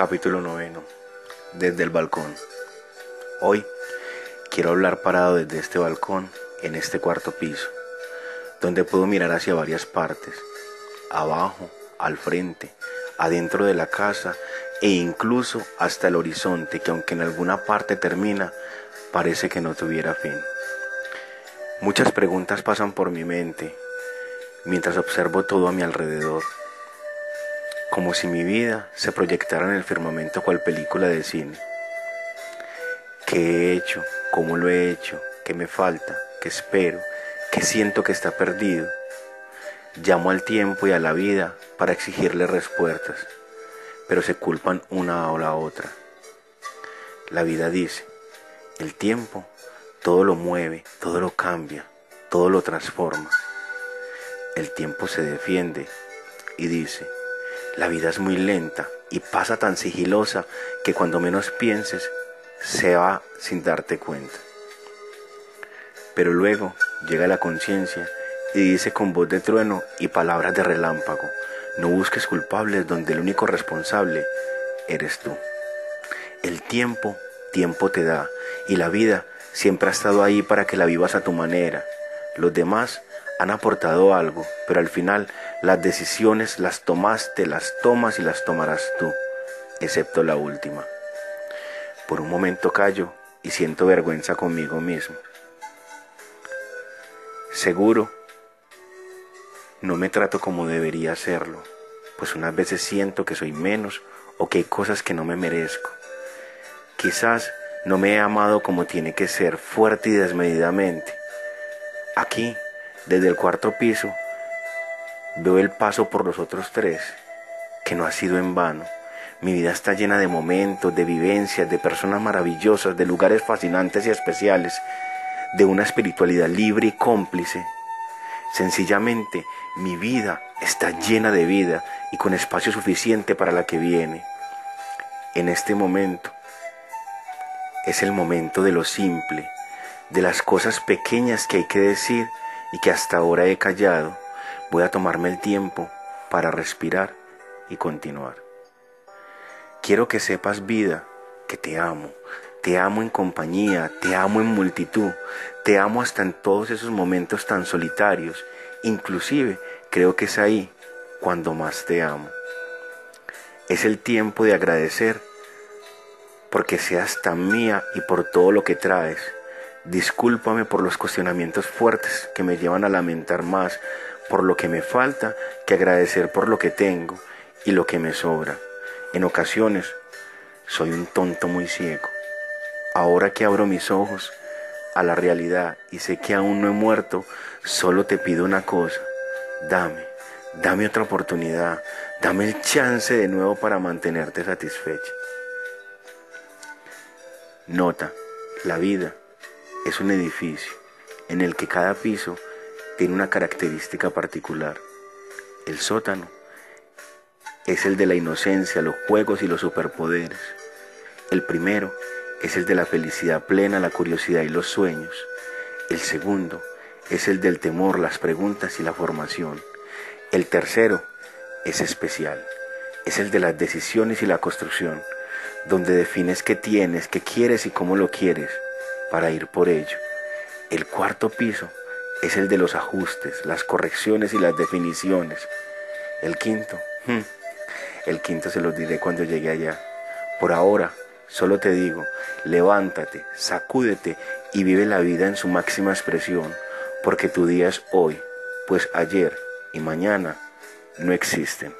Capítulo noveno. Desde el balcón. Hoy quiero hablar parado desde este balcón en este cuarto piso, donde puedo mirar hacia varias partes, abajo, al frente, adentro de la casa e incluso hasta el horizonte que aunque en alguna parte termina, parece que no tuviera fin. Muchas preguntas pasan por mi mente mientras observo todo a mi alrededor como si mi vida se proyectara en el firmamento cual película de cine. ¿Qué he hecho? ¿Cómo lo he hecho? ¿Qué me falta? ¿Qué espero? ¿Qué siento que está perdido? Llamo al tiempo y a la vida para exigirle respuestas, pero se culpan una o la otra. La vida dice, el tiempo todo lo mueve, todo lo cambia, todo lo transforma. El tiempo se defiende y dice, la vida es muy lenta y pasa tan sigilosa que cuando menos pienses se va sin darte cuenta. Pero luego llega la conciencia y dice con voz de trueno y palabras de relámpago, no busques culpables donde el único responsable eres tú. El tiempo, tiempo te da y la vida siempre ha estado ahí para que la vivas a tu manera. Los demás han aportado algo, pero al final las decisiones las tomaste, las tomas y las tomarás tú, excepto la última. Por un momento callo y siento vergüenza conmigo mismo. Seguro, no me trato como debería hacerlo, pues unas veces siento que soy menos o que hay cosas que no me merezco. Quizás no me he amado como tiene que ser, fuerte y desmedidamente. Aquí desde el cuarto piso veo el paso por los otros tres, que no ha sido en vano. Mi vida está llena de momentos, de vivencias, de personas maravillosas, de lugares fascinantes y especiales, de una espiritualidad libre y cómplice. Sencillamente, mi vida está llena de vida y con espacio suficiente para la que viene. En este momento es el momento de lo simple, de las cosas pequeñas que hay que decir y que hasta ahora he callado, voy a tomarme el tiempo para respirar y continuar. Quiero que sepas vida, que te amo, te amo en compañía, te amo en multitud, te amo hasta en todos esos momentos tan solitarios, inclusive creo que es ahí cuando más te amo. Es el tiempo de agradecer porque seas tan mía y por todo lo que traes Discúlpame por los cuestionamientos fuertes que me llevan a lamentar más por lo que me falta que agradecer por lo que tengo y lo que me sobra. En ocasiones soy un tonto muy ciego. Ahora que abro mis ojos a la realidad y sé que aún no he muerto, solo te pido una cosa. Dame, dame otra oportunidad, dame el chance de nuevo para mantenerte satisfecha. Nota, la vida es un edificio en el que cada piso tiene una característica particular. El sótano es el de la inocencia, los juegos y los superpoderes. El primero es el de la felicidad plena, la curiosidad y los sueños. El segundo es el del temor, las preguntas y la formación. El tercero es especial, es el de las decisiones y la construcción, donde defines qué tienes, qué quieres y cómo lo quieres para ir por ello. El cuarto piso es el de los ajustes, las correcciones y las definiciones. El quinto, hmm, el quinto se los diré cuando llegue allá. Por ahora, solo te digo, levántate, sacúdete y vive la vida en su máxima expresión, porque tu día es hoy, pues ayer y mañana no existen.